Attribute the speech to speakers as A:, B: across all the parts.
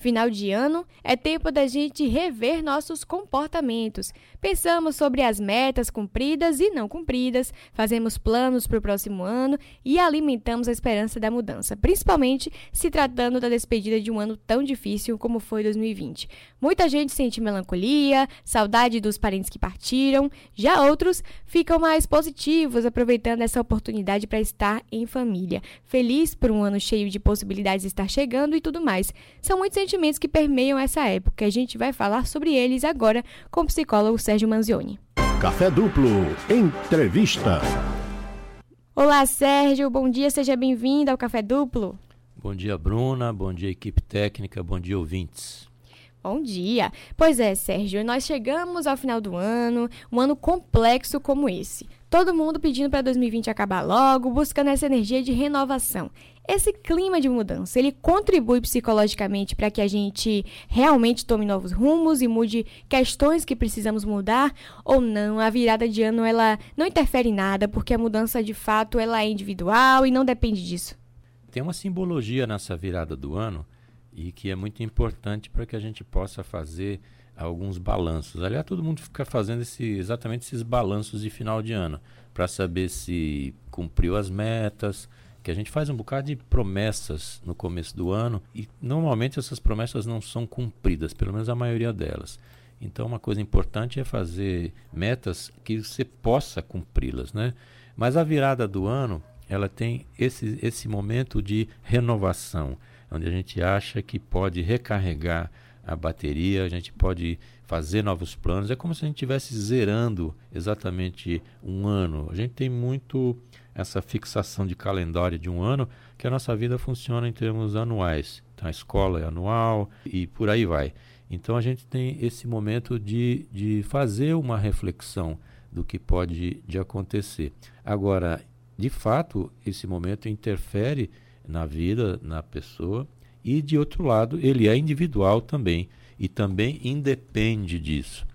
A: Final de ano é tempo da gente rever nossos comportamentos. Pensamos sobre as metas cumpridas e não cumpridas, fazemos planos para o próximo ano e alimentamos a esperança da mudança, principalmente se tratando da despedida de um ano tão difícil como foi 2020. Muita gente sente melancolia, saudade dos parentes que partiram, já outros ficam mais positivos, aproveitando essa oportunidade para estar em família, feliz por um ano cheio de possibilidades de estar chegando e tudo mais. São muitos sentimentos que permeiam essa época. A gente vai falar sobre eles agora com o psicólogo Sérgio Manzioni.
B: Café Duplo, entrevista.
A: Olá, Sérgio, bom dia, seja bem-vindo ao Café Duplo.
C: Bom dia, Bruna, bom dia, equipe técnica, bom dia, ouvintes.
A: Bom dia! Pois é, Sérgio, nós chegamos ao final do ano, um ano complexo como esse. Todo mundo pedindo para 2020 acabar logo, buscando essa energia de renovação. Esse clima de mudança, ele contribui psicologicamente para que a gente realmente tome novos rumos e mude questões que precisamos mudar ou não? A virada de ano ela não interfere em nada, porque a mudança de fato ela é individual e não depende disso.
C: Tem uma simbologia nessa virada do ano e que é muito importante para que a gente possa fazer alguns balanços. Aliás, todo mundo fica fazendo esse, exatamente esses balanços de final de ano para saber se cumpriu as metas, que a gente faz um bocado de promessas no começo do ano e normalmente essas promessas não são cumpridas, pelo menos a maioria delas. Então, uma coisa importante é fazer metas que você possa cumpri-las, né? Mas a virada do ano, ela tem esse, esse momento de renovação onde a gente acha que pode recarregar a bateria, a gente pode fazer novos planos. É como se a gente estivesse zerando exatamente um ano. A gente tem muito essa fixação de calendário de um ano, que a nossa vida funciona em termos anuais. Então a escola é anual e por aí vai. Então a gente tem esse momento de, de fazer uma reflexão do que pode de acontecer. Agora, de fato, esse momento interfere na vida, na pessoa, e de outro lado, ele é individual também e também independe disso.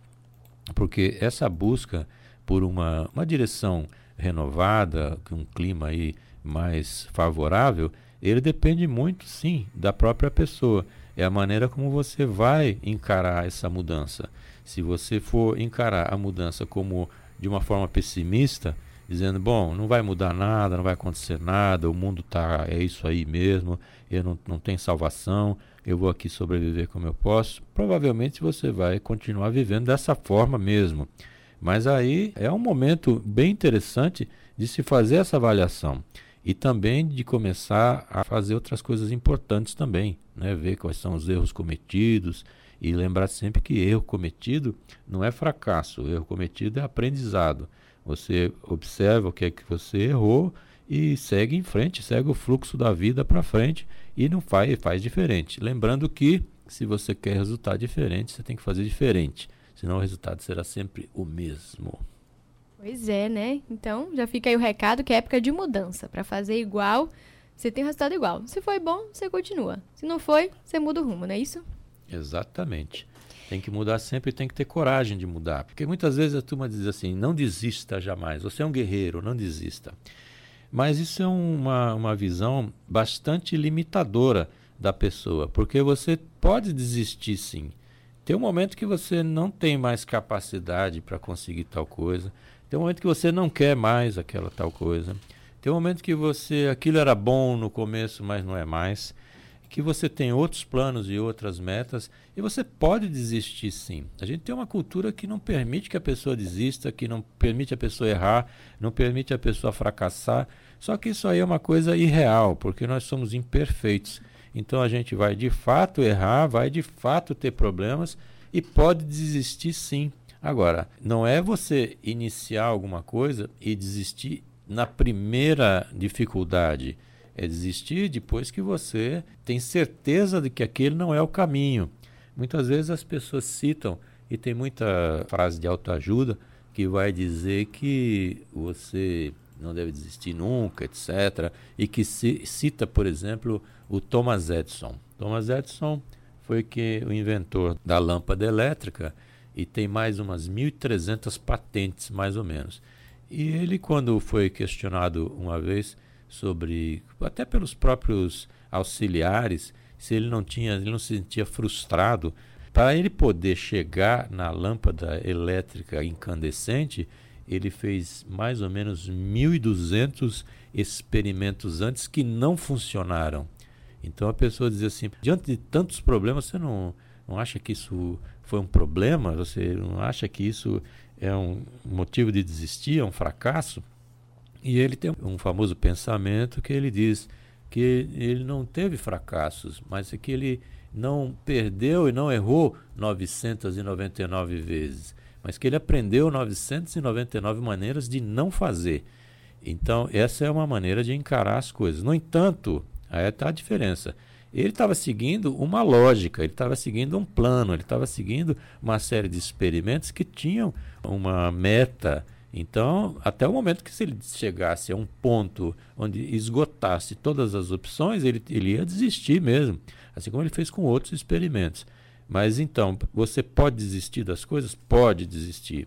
C: Porque essa busca por uma, uma direção renovada, um clima aí mais favorável, ele depende muito, sim, da própria pessoa. É a maneira como você vai encarar essa mudança. Se você for encarar a mudança como de uma forma pessimista, dizendo, bom, não vai mudar nada, não vai acontecer nada, o mundo tá é isso aí mesmo, eu não, não tenho salvação, eu vou aqui sobreviver como eu posso, provavelmente você vai continuar vivendo dessa forma mesmo. Mas aí é um momento bem interessante de se fazer essa avaliação e também de começar a fazer outras coisas importantes também, né? ver quais são os erros cometidos e lembrar sempre que erro cometido não é fracasso, erro cometido é aprendizado. Você observa o que é que você errou e segue em frente, segue o fluxo da vida para frente e não faz, faz diferente. Lembrando que se você quer resultado diferente, você tem que fazer diferente, senão o resultado será sempre o mesmo.
A: Pois é, né? Então já fica aí o recado que é época de mudança. Para fazer igual, você tem resultado igual. Se foi bom, você continua. Se não foi, você muda o rumo, não é isso?
C: Exatamente. Tem que mudar sempre, tem que ter coragem de mudar. Porque muitas vezes a turma diz assim: não desista jamais, você é um guerreiro, não desista. Mas isso é uma, uma visão bastante limitadora da pessoa, porque você pode desistir sim. Tem um momento que você não tem mais capacidade para conseguir tal coisa, tem um momento que você não quer mais aquela tal coisa, tem um momento que você aquilo era bom no começo, mas não é mais que você tem outros planos e outras metas e você pode desistir sim. A gente tem uma cultura que não permite que a pessoa desista, que não permite a pessoa errar, não permite a pessoa fracassar. Só que isso aí é uma coisa irreal, porque nós somos imperfeitos. Então a gente vai de fato errar, vai de fato ter problemas e pode desistir sim. Agora, não é você iniciar alguma coisa e desistir na primeira dificuldade é desistir depois que você tem certeza de que aquele não é o caminho. Muitas vezes as pessoas citam, e tem muita frase de autoajuda que vai dizer que você não deve desistir nunca, etc. E que cita, por exemplo, o Thomas Edison. Thomas Edison foi que o inventor da lâmpada elétrica e tem mais umas 1.300 patentes, mais ou menos. E ele, quando foi questionado uma vez sobre, até pelos próprios auxiliares, se ele não tinha, ele não se sentia frustrado. Para ele poder chegar na lâmpada elétrica incandescente, ele fez mais ou menos 1.200 experimentos antes que não funcionaram. Então a pessoa diz assim: diante de tantos problemas, você não, não acha que isso foi um problema? Você não acha que isso é um motivo de desistir, é um fracasso? E ele tem um famoso pensamento que ele diz que ele não teve fracassos, mas que ele não perdeu e não errou 999 vezes, mas que ele aprendeu 999 maneiras de não fazer. Então, essa é uma maneira de encarar as coisas. No entanto, aí está a diferença. Ele estava seguindo uma lógica, ele estava seguindo um plano, ele estava seguindo uma série de experimentos que tinham uma meta. Então, até o momento que se ele chegasse a um ponto onde esgotasse todas as opções, ele, ele ia desistir mesmo, assim como ele fez com outros experimentos. Mas então, você pode desistir das coisas? Pode desistir.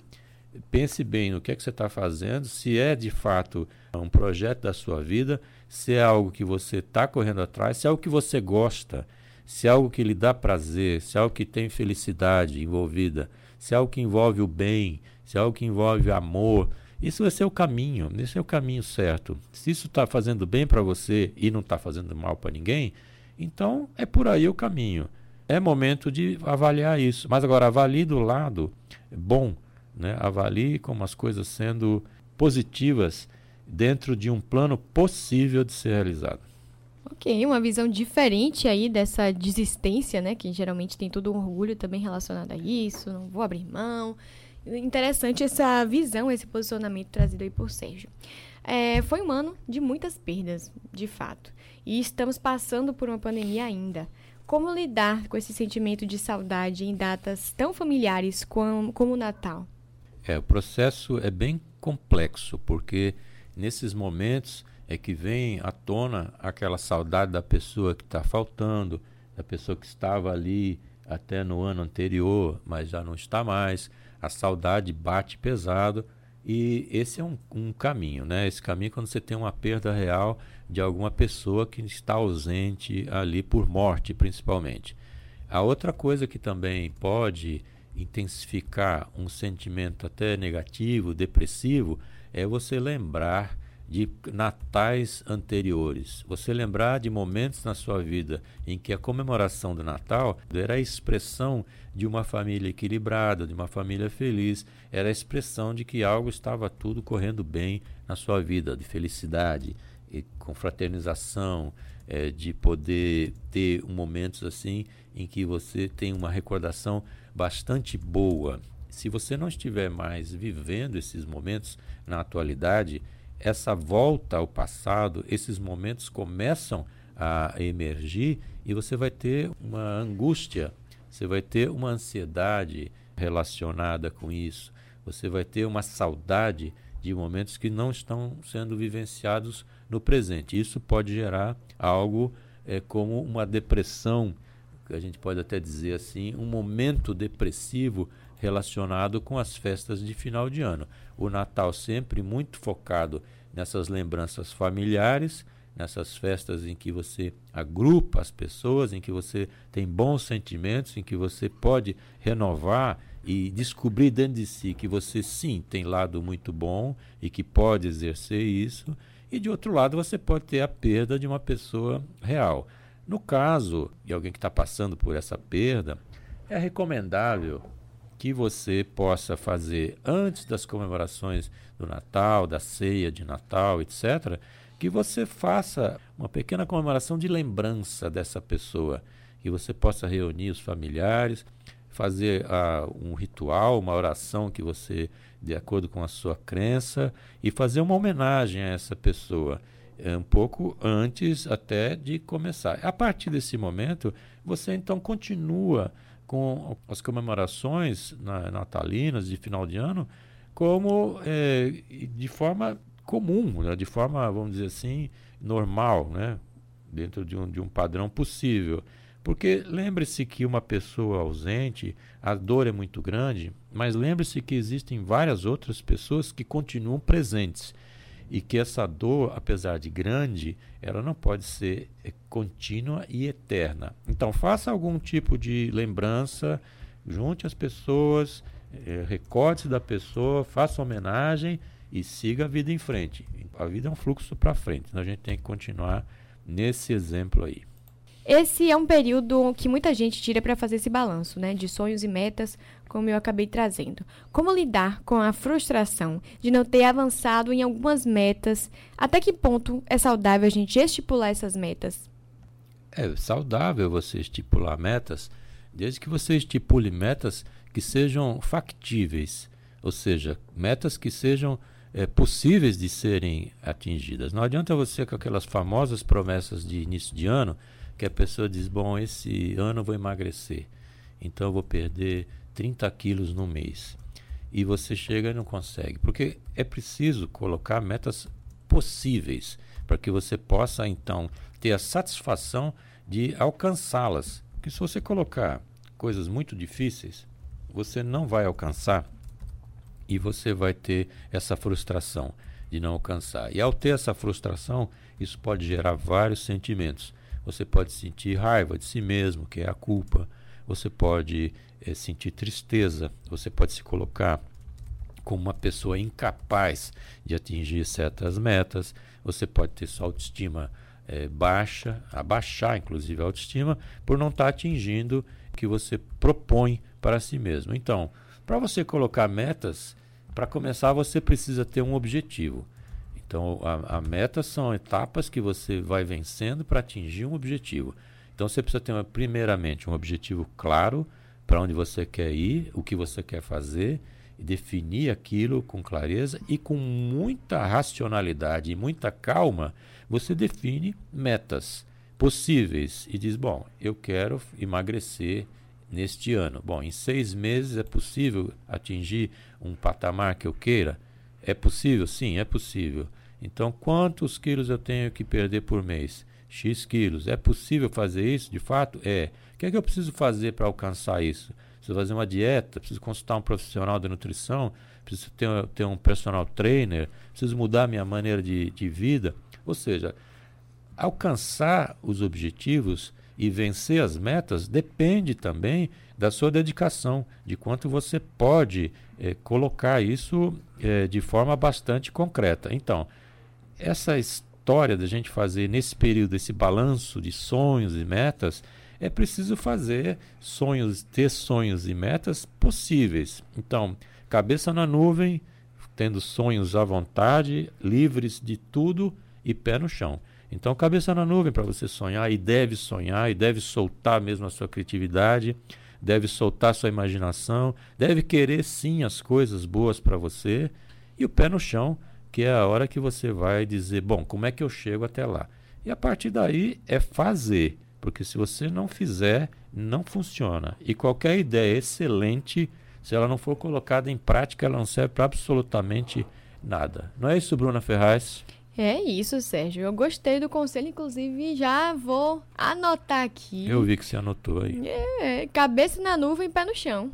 C: Pense bem no que é que você está fazendo, se é de fato um projeto da sua vida, se é algo que você está correndo atrás, se é algo que você gosta, se é algo que lhe dá prazer, se é algo que tem felicidade envolvida, se é algo que envolve o bem, se é algo que envolve amor. Isso vai ser o caminho, esse é o caminho certo. Se isso está fazendo bem para você e não está fazendo mal para ninguém, então é por aí o caminho. É momento de avaliar isso. Mas agora, avalie do lado bom, né? avalie como as coisas sendo positivas dentro de um plano possível de ser realizado.
A: Ok, uma visão diferente aí dessa desistência, né? Que geralmente tem todo um orgulho também relacionado a isso, não vou abrir mão. Interessante essa visão, esse posicionamento trazido aí por Sérgio. É, foi um ano de muitas perdas, de fato. E estamos passando por uma pandemia ainda. Como lidar com esse sentimento de saudade em datas tão familiares como, como o Natal?
C: É, o processo é bem complexo, porque nesses momentos é que vem à tona aquela saudade da pessoa que está faltando, da pessoa que estava ali até no ano anterior, mas já não está mais. A saudade bate pesado e esse é um, um caminho, né? Esse caminho é quando você tem uma perda real de alguma pessoa que está ausente ali por morte, principalmente. A outra coisa que também pode intensificar um sentimento até negativo, depressivo, é você lembrar de natais anteriores. Você lembrar de momentos na sua vida em que a comemoração do Natal era a expressão de uma família equilibrada, de uma família feliz, era a expressão de que algo estava tudo correndo bem na sua vida, de felicidade, e confraternização, é, de poder ter momentos assim em que você tem uma recordação bastante boa se você não estiver mais vivendo esses momentos na atualidade, essa volta ao passado, esses momentos começam a emergir e você vai ter uma angústia, você vai ter uma ansiedade relacionada com isso, você vai ter uma saudade de momentos que não estão sendo vivenciados no presente. Isso pode gerar algo é, como uma depressão, que a gente pode até dizer assim, um momento depressivo relacionado com as festas de final de ano. O Natal sempre muito focado nessas lembranças familiares, nessas festas em que você agrupa as pessoas, em que você tem bons sentimentos, em que você pode renovar e descobrir dentro de si que você sim tem lado muito bom e que pode exercer isso, e de outro lado você pode ter a perda de uma pessoa real. No caso de alguém que está passando por essa perda, é recomendável que você possa fazer antes das comemorações do Natal, da ceia de Natal, etc., que você faça uma pequena comemoração de lembrança dessa pessoa, que você possa reunir os familiares, fazer uh, um ritual, uma oração que você, de acordo com a sua crença, e fazer uma homenagem a essa pessoa, eh, um pouco antes até de começar. A partir desse momento, você então continua com as comemorações natalinas de final de ano como é, de forma comum, né? de forma, vamos dizer assim, normal, né? dentro de um, de um padrão possível. Porque lembre-se que uma pessoa ausente, a dor é muito grande, mas lembre-se que existem várias outras pessoas que continuam presentes. E que essa dor, apesar de grande, ela não pode ser é, contínua e eterna. Então, faça algum tipo de lembrança, junte as pessoas, é, recorde-se da pessoa, faça homenagem e siga a vida em frente. A vida é um fluxo para frente, então a gente tem que continuar nesse exemplo aí.
A: Esse é um período que muita gente tira para fazer esse balanço, né, de sonhos e metas, como eu acabei trazendo. Como lidar com a frustração de não ter avançado em algumas metas? Até que ponto é saudável a gente estipular essas metas?
C: É saudável você estipular metas, desde que você estipule metas que sejam factíveis, ou seja, metas que sejam é, possíveis de serem atingidas. Não adianta você com aquelas famosas promessas de início de ano que a pessoa diz: Bom, esse ano eu vou emagrecer, então eu vou perder 30 quilos no mês. E você chega e não consegue, porque é preciso colocar metas possíveis para que você possa então ter a satisfação de alcançá-las. Porque se você colocar coisas muito difíceis, você não vai alcançar e você vai ter essa frustração de não alcançar. E ao ter essa frustração, isso pode gerar vários sentimentos. Você pode sentir raiva de si mesmo, que é a culpa. Você pode é, sentir tristeza. Você pode se colocar como uma pessoa incapaz de atingir certas metas. Você pode ter sua autoestima é, baixa, abaixar inclusive a autoestima, por não estar tá atingindo o que você propõe para si mesmo. Então, para você colocar metas, para começar você precisa ter um objetivo. Então, a, a meta são etapas que você vai vencendo para atingir um objetivo. Então, você precisa ter, primeiramente, um objetivo claro para onde você quer ir, o que você quer fazer, e definir aquilo com clareza e com muita racionalidade e muita calma, você define metas possíveis e diz: Bom, eu quero emagrecer neste ano. Bom, em seis meses é possível atingir um patamar que eu queira? É possível? Sim, é possível. Então, quantos quilos eu tenho que perder por mês? X quilos. É possível fazer isso? De fato, é. O que é que eu preciso fazer para alcançar isso? Preciso fazer uma dieta? Preciso consultar um profissional de nutrição? Preciso ter, ter um personal trainer? Preciso mudar minha maneira de, de vida? Ou seja, alcançar os objetivos e vencer as metas depende também da sua dedicação, de quanto você pode é, colocar isso é, de forma bastante concreta. Então, essa história da gente fazer nesse período esse balanço de sonhos e metas, é preciso fazer sonhos, ter sonhos e metas possíveis. Então, cabeça na nuvem, tendo sonhos à vontade, livres de tudo e pé no chão. Então, cabeça na nuvem para você sonhar e deve sonhar e deve soltar mesmo a sua criatividade, deve soltar a sua imaginação, deve querer sim as coisas boas para você e o pé no chão que é a hora que você vai dizer, bom, como é que eu chego até lá? E a partir daí é fazer, porque se você não fizer, não funciona. E qualquer ideia excelente, se ela não for colocada em prática, ela não serve para absolutamente nada. Não é isso, Bruna Ferraz?
A: É isso, Sérgio. Eu gostei do conselho, inclusive já vou anotar aqui.
C: Eu vi que você anotou aí.
A: É, cabeça na nuvem, pé no chão.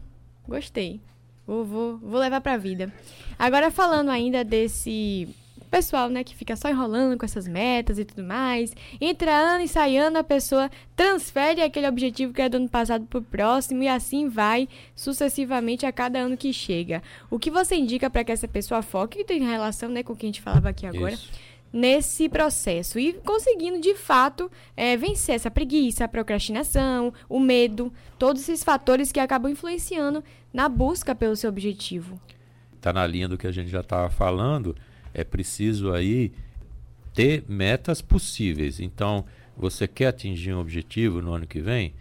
A: Gostei. Vou, vou, vou levar pra vida. Agora, falando ainda desse pessoal, né, que fica só enrolando com essas metas e tudo mais. Entra ano e sai ano, a pessoa transfere aquele objetivo que era do ano passado pro próximo e assim vai sucessivamente a cada ano que chega. O que você indica para que essa pessoa foque, que tem relação, né, com o que a gente falava aqui agora? Isso nesse processo e conseguindo de fato é, vencer essa preguiça, a procrastinação, o medo, todos esses fatores que acabam influenciando na busca pelo seu objetivo.
C: Está na linha do que a gente já estava falando, é preciso aí ter metas possíveis. Então, você quer atingir um objetivo no ano que vem?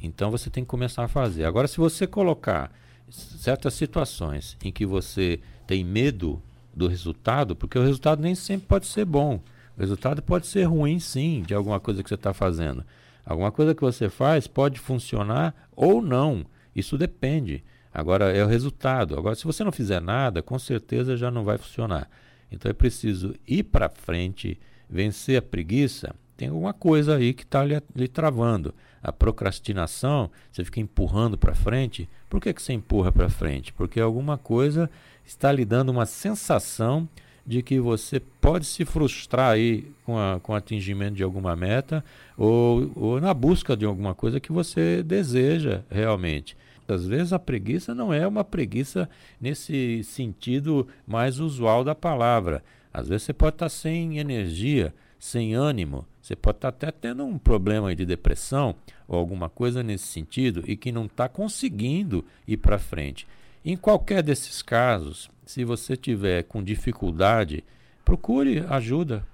C: Então você tem que começar a fazer. Agora, se você colocar certas situações em que você tem medo do resultado, porque o resultado nem sempre pode ser bom. O resultado pode ser ruim, sim, de alguma coisa que você está fazendo. Alguma coisa que você faz pode funcionar ou não. Isso depende. Agora é o resultado. Agora, se você não fizer nada, com certeza já não vai funcionar. Então é preciso ir para frente, vencer a preguiça. Tem alguma coisa aí que está lhe, lhe, travando. A procrastinação, você fica empurrando para frente. Por que, que você empurra para frente? Porque alguma coisa está lhe dando uma sensação de que você pode se frustrar aí com, a, com o atingimento de alguma meta ou, ou na busca de alguma coisa que você deseja realmente. Às vezes a preguiça não é uma preguiça nesse sentido mais usual da palavra. Às vezes você pode estar sem energia, sem ânimo, você pode estar até tendo um problema de depressão ou alguma coisa nesse sentido e que não está conseguindo ir para frente. Em qualquer desses casos, se você tiver com dificuldade, procure ajuda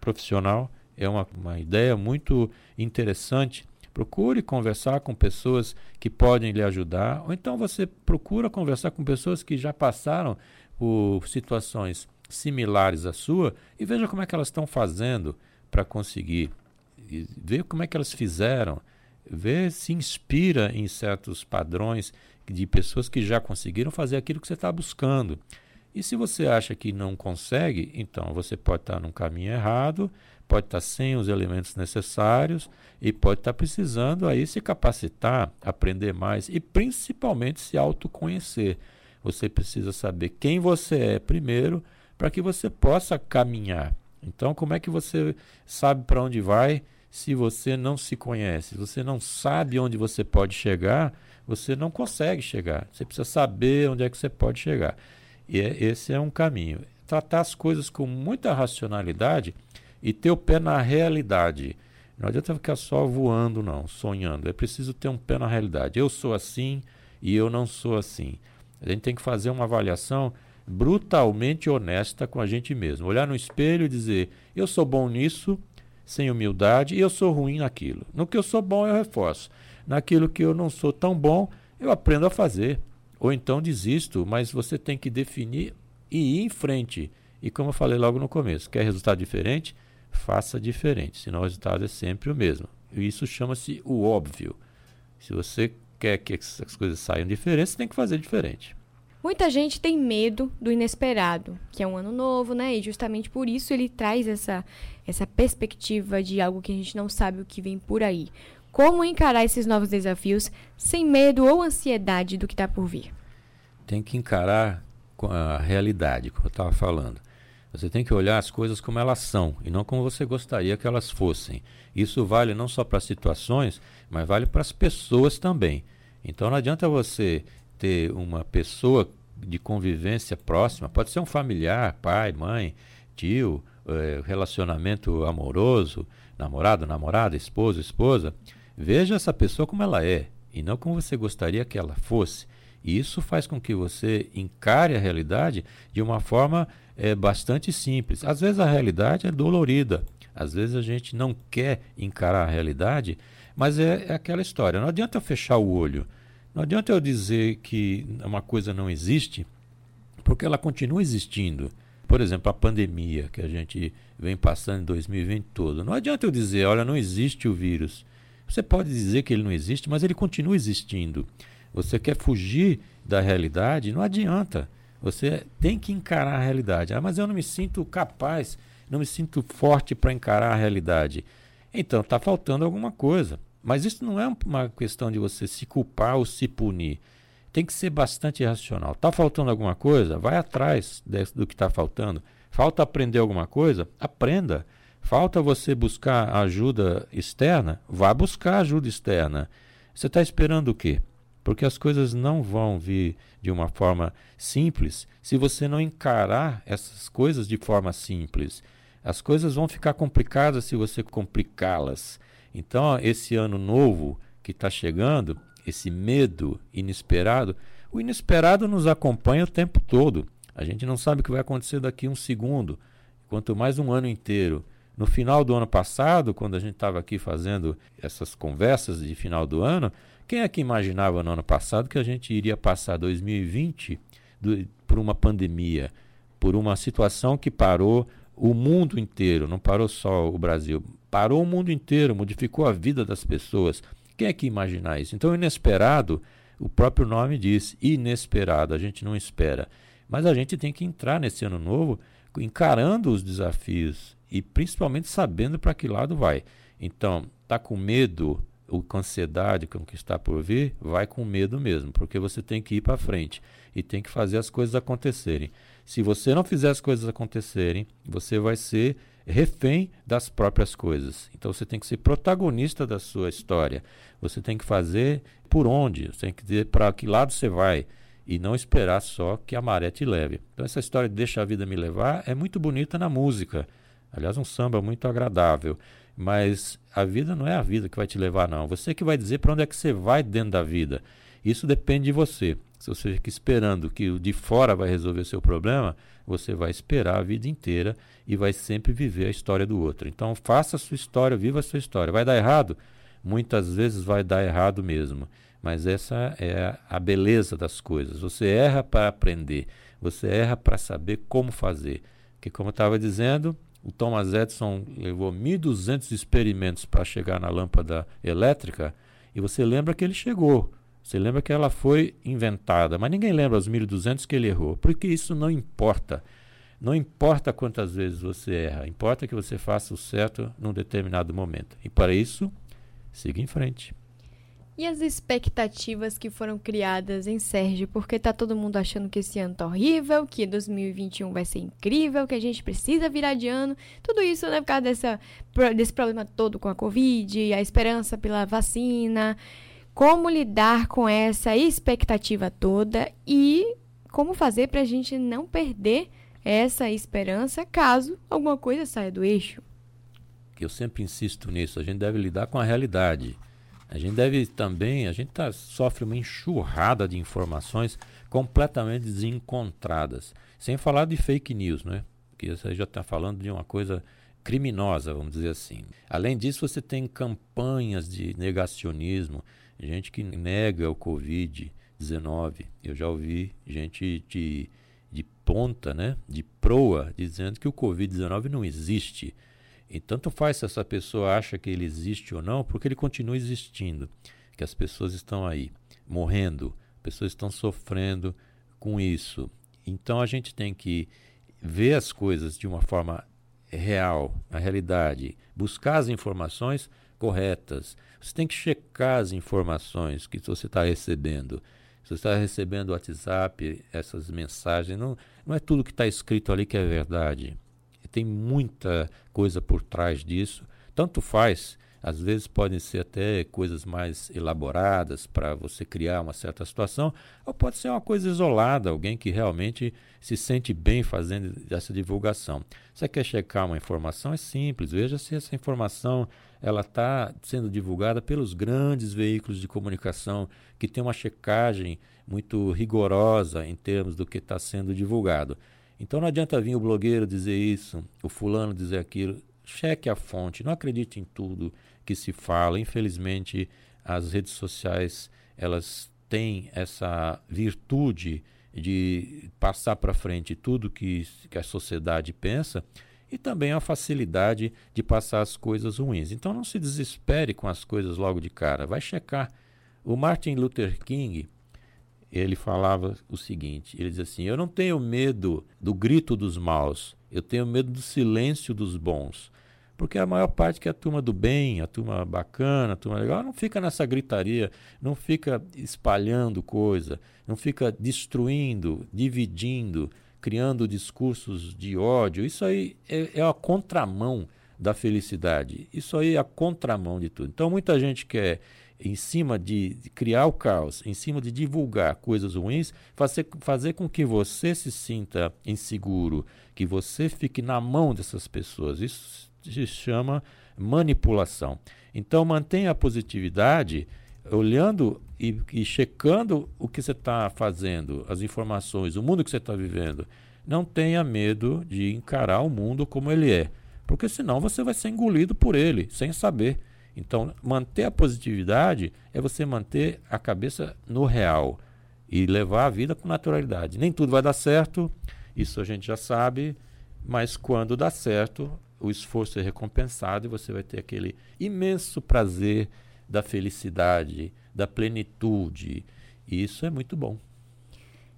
C: profissional. É uma, uma ideia muito interessante. Procure conversar com pessoas que podem lhe ajudar, ou então você procura conversar com pessoas que já passaram por situações similares à sua e veja como é que elas estão fazendo para conseguir. E ver como é que elas fizeram. Ver se inspira em certos padrões de pessoas que já conseguiram fazer aquilo que você está buscando. E se você acha que não consegue, então você pode estar num caminho errado, pode estar sem os elementos necessários e pode estar precisando aí se capacitar, aprender mais e principalmente se autoconhecer. Você precisa saber quem você é primeiro para que você possa caminhar. Então, como é que você sabe para onde vai se você não se conhece? Você não sabe onde você pode chegar, você não consegue chegar. Você precisa saber onde é que você pode chegar. E é, esse é um caminho. Tratar as coisas com muita racionalidade e ter o pé na realidade. Não adianta ficar só voando, não, sonhando. É preciso ter um pé na realidade. Eu sou assim e eu não sou assim. A gente tem que fazer uma avaliação brutalmente honesta com a gente mesmo. Olhar no espelho e dizer: eu sou bom nisso, sem humildade, e eu sou ruim naquilo. No que eu sou bom, eu reforço naquilo que eu não sou tão bom, eu aprendo a fazer. Ou então desisto, mas você tem que definir e ir em frente. E como eu falei logo no começo, quer resultado diferente? Faça diferente, senão o resultado é sempre o mesmo. E isso chama-se o óbvio. Se você quer que as coisas saiam diferentes, tem que fazer diferente.
A: Muita gente tem medo do inesperado, que é um ano novo, né? E justamente por isso ele traz essa, essa perspectiva de algo que a gente não sabe o que vem por aí. Como encarar esses novos desafios sem medo ou ansiedade do que está por vir?
C: Tem que encarar a realidade, como eu estava falando. Você tem que olhar as coisas como elas são e não como você gostaria que elas fossem. Isso vale não só para situações, mas vale para as pessoas também. Então não adianta você ter uma pessoa de convivência próxima, pode ser um familiar, pai, mãe, tio, eh, relacionamento amoroso, namorado, namorada, esposo, esposa, Veja essa pessoa como ela é e não como você gostaria que ela fosse. E isso faz com que você encare a realidade de uma forma é, bastante simples. Às vezes a realidade é dolorida, às vezes a gente não quer encarar a realidade, mas é, é aquela história. Não adianta eu fechar o olho, não adianta eu dizer que uma coisa não existe, porque ela continua existindo. Por exemplo, a pandemia que a gente vem passando em 2020 todo. Não adianta eu dizer, olha, não existe o vírus. Você pode dizer que ele não existe, mas ele continua existindo. Você quer fugir da realidade? Não adianta. Você tem que encarar a realidade. Ah, mas eu não me sinto capaz, não me sinto forte para encarar a realidade. Então, está faltando alguma coisa. Mas isso não é uma questão de você se culpar ou se punir. Tem que ser bastante racional. Está faltando alguma coisa? Vai atrás do que está faltando. Falta aprender alguma coisa? Aprenda. Falta você buscar ajuda externa? Vá buscar ajuda externa. Você está esperando o quê? Porque as coisas não vão vir de uma forma simples se você não encarar essas coisas de forma simples. As coisas vão ficar complicadas se você complicá-las. Então, esse ano novo que está chegando, esse medo inesperado, o inesperado nos acompanha o tempo todo. A gente não sabe o que vai acontecer daqui um segundo, quanto mais um ano inteiro. No final do ano passado, quando a gente estava aqui fazendo essas conversas de final do ano, quem é que imaginava no ano passado que a gente iria passar 2020 do, por uma pandemia, por uma situação que parou o mundo inteiro, não parou só o Brasil, parou o mundo inteiro, modificou a vida das pessoas. Quem é que imaginar isso? Então, inesperado, o próprio nome diz, inesperado, a gente não espera. Mas a gente tem que entrar nesse ano novo encarando os desafios e principalmente sabendo para que lado vai. Então, tá com medo, ou com ansiedade com o que está por vir, vai com medo mesmo, porque você tem que ir para frente e tem que fazer as coisas acontecerem. Se você não fizer as coisas acontecerem, você vai ser refém das próprias coisas. Então você tem que ser protagonista da sua história. Você tem que fazer por onde, você tem que dizer para que lado você vai e não esperar só que a maré te leve. Então essa história de deixa a vida me levar é muito bonita na música. Aliás, um samba muito agradável. Mas a vida não é a vida que vai te levar, não. Você que vai dizer para onde é que você vai dentro da vida. Isso depende de você. Se você fica esperando que o de fora vai resolver seu problema, você vai esperar a vida inteira e vai sempre viver a história do outro. Então, faça a sua história, viva a sua história. Vai dar errado? Muitas vezes vai dar errado mesmo. Mas essa é a beleza das coisas. Você erra para aprender, você erra para saber como fazer. Que, como eu estava dizendo, o Thomas Edison levou 1.200 experimentos para chegar na lâmpada elétrica e você lembra que ele chegou. Você lembra que ela foi inventada, mas ninguém lembra os 1.200 que ele errou, porque isso não importa. Não importa quantas vezes você erra, importa que você faça o certo num determinado momento. E para isso, siga em frente.
A: E as expectativas que foram criadas em Sérgio? Porque tá todo mundo achando que esse ano tá horrível, que 2021 vai ser incrível, que a gente precisa virar de ano. Tudo isso, né, por causa dessa, desse problema todo com a Covid, a esperança pela vacina. Como lidar com essa expectativa toda e como fazer para a gente não perder essa esperança caso alguma coisa saia do eixo?
C: Eu sempre insisto nisso, a gente deve lidar com a realidade. A gente deve também, a gente tá, sofre uma enxurrada de informações completamente desencontradas. Sem falar de fake news, né? Porque você já está falando de uma coisa criminosa, vamos dizer assim. Além disso, você tem campanhas de negacionismo, gente que nega o Covid-19. Eu já ouvi gente de, de ponta, né? de proa, dizendo que o Covid-19 não existe. E tanto faz se essa pessoa acha que ele existe ou não, porque ele continua existindo. Que as pessoas estão aí morrendo, pessoas estão sofrendo com isso. Então a gente tem que ver as coisas de uma forma real, a realidade, buscar as informações corretas. Você tem que checar as informações que você está recebendo. Se você está recebendo WhatsApp, essas mensagens, não, não é tudo que está escrito ali que é verdade tem muita coisa por trás disso. Tanto faz, às vezes podem ser até coisas mais elaboradas para você criar uma certa situação, ou pode ser uma coisa isolada, alguém que realmente se sente bem fazendo essa divulgação. Você quer checar uma informação? É simples, veja se essa informação ela está sendo divulgada pelos grandes veículos de comunicação que tem uma checagem muito rigorosa em termos do que está sendo divulgado. Então não adianta vir o blogueiro dizer isso, o fulano dizer aquilo. Cheque a fonte, não acredite em tudo que se fala. Infelizmente, as redes sociais elas têm essa virtude de passar para frente tudo que, que a sociedade pensa e também a facilidade de passar as coisas ruins. Então não se desespere com as coisas logo de cara, vai checar. O Martin Luther King, ele falava o seguinte: ele diz assim, eu não tenho medo do grito dos maus, eu tenho medo do silêncio dos bons. Porque a maior parte que é a turma do bem, a turma bacana, a turma legal, não fica nessa gritaria, não fica espalhando coisa, não fica destruindo, dividindo, criando discursos de ódio. Isso aí é, é a contramão da felicidade. Isso aí é a contramão de tudo. Então muita gente quer em cima de, criar o caos, em cima de divulgar coisas ruins, fazer, fazer com que você se sinta inseguro, que você fique na mão dessas pessoas. Isso se chama manipulação. Então mantenha a positividade, olhando e, e checando o que você está fazendo, as informações, o mundo que você está vivendo. Não tenha medo de encarar o mundo como ele é, porque senão você vai ser engolido por ele, sem saber. Então, manter a positividade é você manter a cabeça no real e levar a vida com naturalidade. Nem tudo vai dar certo, isso a gente já sabe, mas quando dá certo, o esforço é recompensado e você vai ter aquele imenso prazer da felicidade, da plenitude. E isso é muito bom.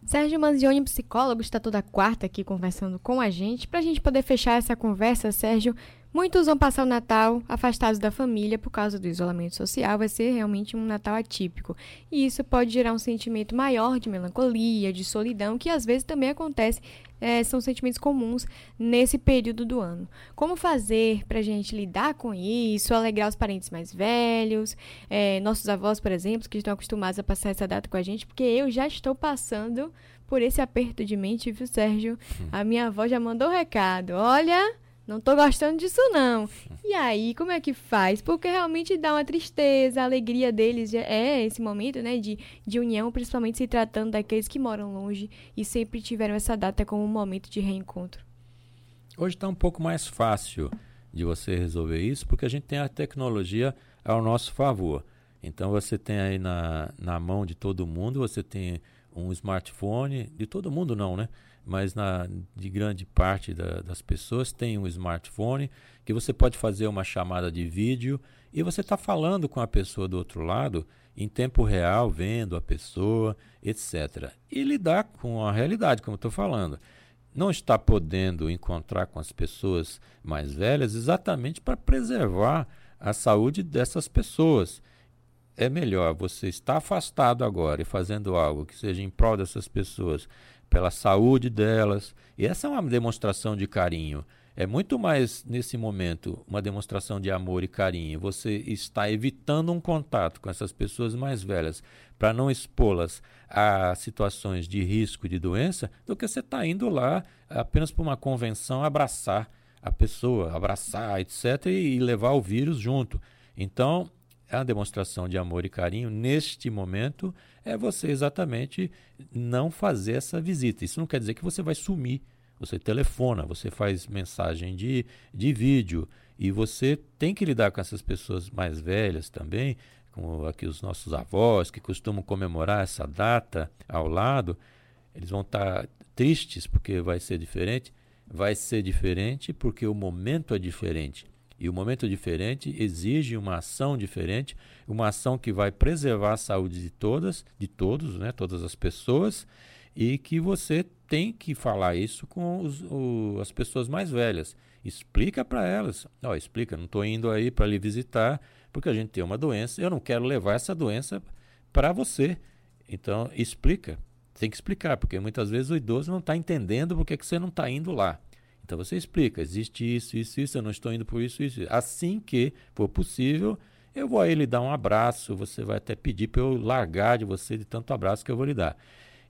A: Sérgio Manzioni, psicólogo, está toda quarta aqui conversando com a gente. Para a gente poder fechar essa conversa, Sérgio, Muitos vão passar o Natal afastados da família por causa do isolamento social, vai ser realmente um Natal atípico. E isso pode gerar um sentimento maior de melancolia, de solidão, que às vezes também acontece, é, são sentimentos comuns nesse período do ano. Como fazer para a gente lidar com isso, alegrar os parentes mais velhos, é, nossos avós, por exemplo, que estão acostumados a passar essa data com a gente, porque eu já estou passando por esse aperto de mente, viu, Sérgio? Hum. A minha avó já mandou o recado. Olha não tô gostando disso não. E aí, como é que faz? Porque realmente dá uma tristeza, a alegria deles é esse momento, né, de, de união, principalmente se tratando daqueles que moram longe e sempre tiveram essa data como um momento de reencontro.
C: Hoje está um pouco mais fácil de você resolver isso, porque a gente tem a tecnologia ao nosso favor. Então você tem aí na, na mão de todo mundo, você tem um smartphone, de todo mundo não, né? Mas na, de grande parte da, das pessoas tem um smartphone que você pode fazer uma chamada de vídeo e você está falando com a pessoa do outro lado em tempo real, vendo a pessoa, etc. E lidar com a realidade, como estou falando. Não está podendo encontrar com as pessoas mais velhas exatamente para preservar a saúde dessas pessoas. É melhor você estar afastado agora e fazendo algo que seja em prol dessas pessoas pela saúde delas. E essa é uma demonstração de carinho. É muito mais, nesse momento, uma demonstração de amor e carinho. Você está evitando um contato com essas pessoas mais velhas para não expô-las a situações de risco de doença, do que você está indo lá apenas para uma convenção abraçar a pessoa, abraçar, etc., e levar o vírus junto. Então, a demonstração de amor e carinho neste momento é você exatamente não fazer essa visita. Isso não quer dizer que você vai sumir. Você telefona, você faz mensagem de, de vídeo e você tem que lidar com essas pessoas mais velhas também, como aqui os nossos avós que costumam comemorar essa data ao lado. Eles vão estar tristes porque vai ser diferente. Vai ser diferente porque o momento é diferente. E o momento diferente exige uma ação diferente, uma ação que vai preservar a saúde de todas, de todos, né, todas as pessoas, e que você tem que falar isso com os, o, as pessoas mais velhas. Explica para elas. Oh, explica, não estou indo aí para lhe visitar porque a gente tem uma doença, eu não quero levar essa doença para você. Então, explica. Tem que explicar, porque muitas vezes o idoso não está entendendo porque que você não está indo lá. Então você explica, existe isso, isso, isso, eu não estou indo por isso, isso. Assim que for possível, eu vou aí lhe dar um abraço, você vai até pedir para eu largar de você de tanto abraço que eu vou lhe dar.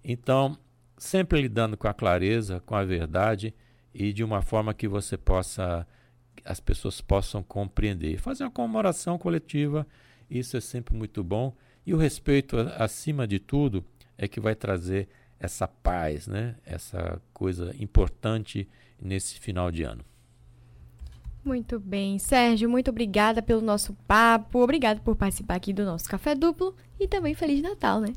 C: Então, sempre lidando com a clareza, com a verdade e de uma forma que você possa, as pessoas possam compreender. Fazer uma comemoração coletiva, isso é sempre muito bom. E o respeito, acima de tudo, é que vai trazer essa paz, né? essa coisa importante nesse final de ano.
A: Muito bem, Sérgio, muito obrigada pelo nosso papo, obrigado por participar aqui do nosso Café Duplo e também Feliz Natal, né?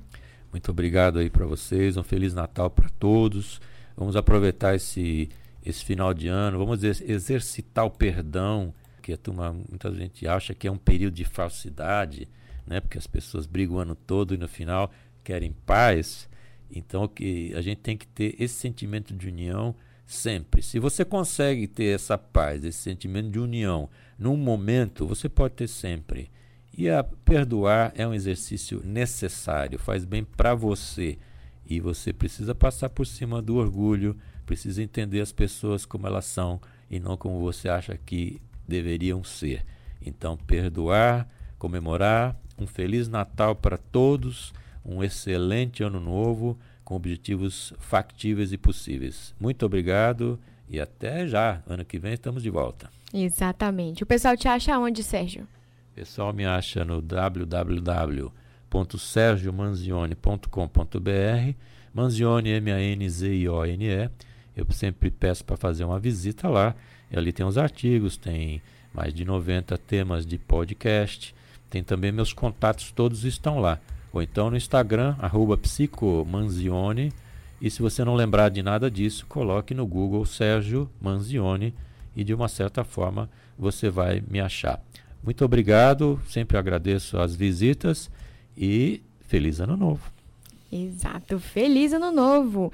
C: Muito obrigado aí para vocês, um Feliz Natal para todos. Vamos aproveitar esse, esse final de ano, vamos exercitar o perdão, que a turma, muita gente acha que é um período de falsidade, né? Porque as pessoas brigam o ano todo e no final querem paz. Então que a gente tem que ter esse sentimento de união sempre. Se você consegue ter essa paz, esse sentimento de união num momento, você pode ter sempre. E a perdoar é um exercício necessário, faz bem para você. E você precisa passar por cima do orgulho, precisa entender as pessoas como elas são e não como você acha que deveriam ser. Então, perdoar, comemorar, um feliz Natal para todos, um excelente ano novo com objetivos factíveis e possíveis. Muito obrigado e até já. Ano que vem estamos de volta.
A: Exatamente. O pessoal te acha onde, Sérgio?
C: O pessoal me acha no www.sergiomanzione.com.br Manzione, M-A-N-Z-I-O-N-E. Eu sempre peço para fazer uma visita lá. E ali tem os artigos, tem mais de 90 temas de podcast. Tem também meus contatos, todos estão lá ou então no Instagram, arroba psicomanzione. E se você não lembrar de nada disso, coloque no Google Sérgio Manzione e de uma certa forma você vai me achar. Muito obrigado, sempre agradeço as visitas e feliz ano novo.
A: Exato, feliz ano novo.